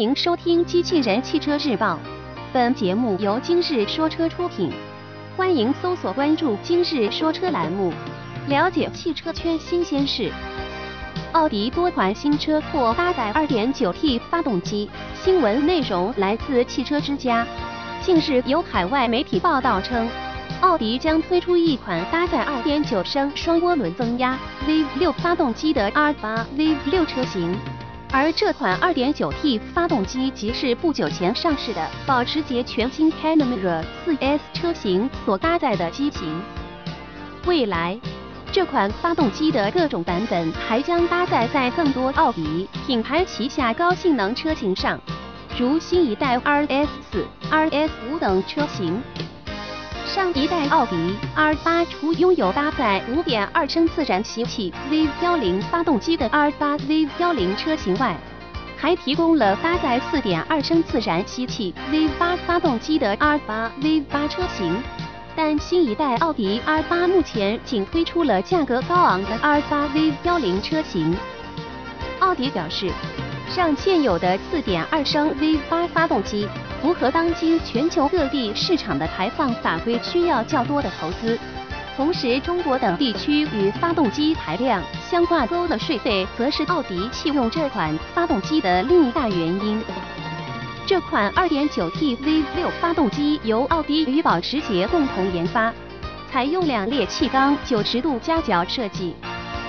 欢迎收听《机器人汽车日报》，本节目由今日说车出品。欢迎搜索关注“今日说车”栏目，了解汽车圈新鲜事。奥迪多款新车或搭载 2.9T 发动机，新闻内容来自汽车之家。近日有海外媒体报道称，奥迪将推出一款搭载2.9升双涡轮增压 V6 发动机的 R8 V6 车型。而这款 2.9T 发动机即是不久前上市的保时捷全新 Panamera 4S 车型所搭载的机型。未来，这款发动机的各种版本还将搭载在更多奥迪品牌旗下高性能车型上，如新一代 RS4、RS5 等车型。上一代奥迪 R8 除拥有搭载5.2升自然吸气 V10 发动机的 R8 V10 车型外，还提供了搭载4.2升自然吸气 V8 发动机的 R8 V8 车型。但新一代奥迪 R8 目前仅推出了价格高昂的 R8 V10 车型。奥迪表示，让现有的4.2升 V8 发动机。符合当今全球各地市场的排放法规，需要较多的投资。同时，中国等地区与发动机排量相挂钩的税费，则是奥迪弃用这款发动机的另一大原因。这款 2.9T V6 发动机由奥迪与保时捷共同研发，采用两列气缸90度夹角设计，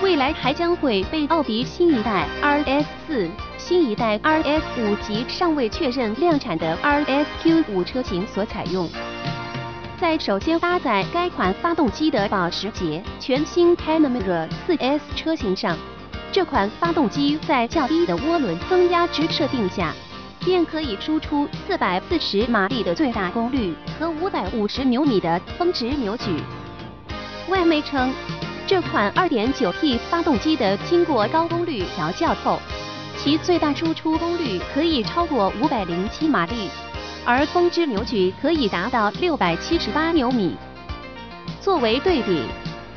未来还将会被奥迪新一代 RS4。新一代 RS5 及尚未确认量产的 RSQ5 车型所采用。在首先搭载该款发动机的保时捷全新 Panamera 4S 车型上，这款发动机在较低的涡轮增压值设定下，便可以输出440马力的最大功率和550牛米的峰值扭矩。外媒称，这款 2.9T 发动机的经过高功率调教后。其最大输出功率可以超过五百零七马力，而峰值扭矩可以达到六百七十八牛米。作为对比，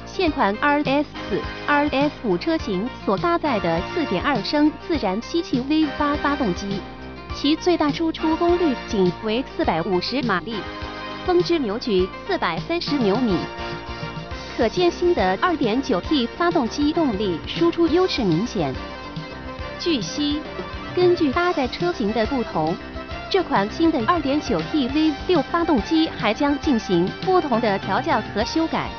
现款 RS4、RS5 车型所搭载的4.2升自然吸气 V8 发动机，其最大输出功率仅为四百五十马力，峰值扭矩四百三十牛米。可见新的 2.9T 发动机动力输出优势明显。据悉，根据搭载车型的不同，这款新的 2.9T V6 发动机还将进行不同的调教和修改。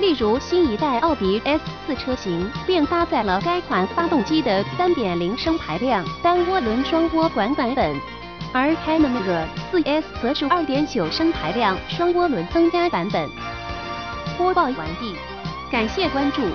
例如，新一代奥迪 S4 车型便搭载了该款发动机的3.0升排量单涡轮双涡管版本，而 Panamera 4S 则是2.9升排量双涡轮增压版本。播报完毕，感谢关注。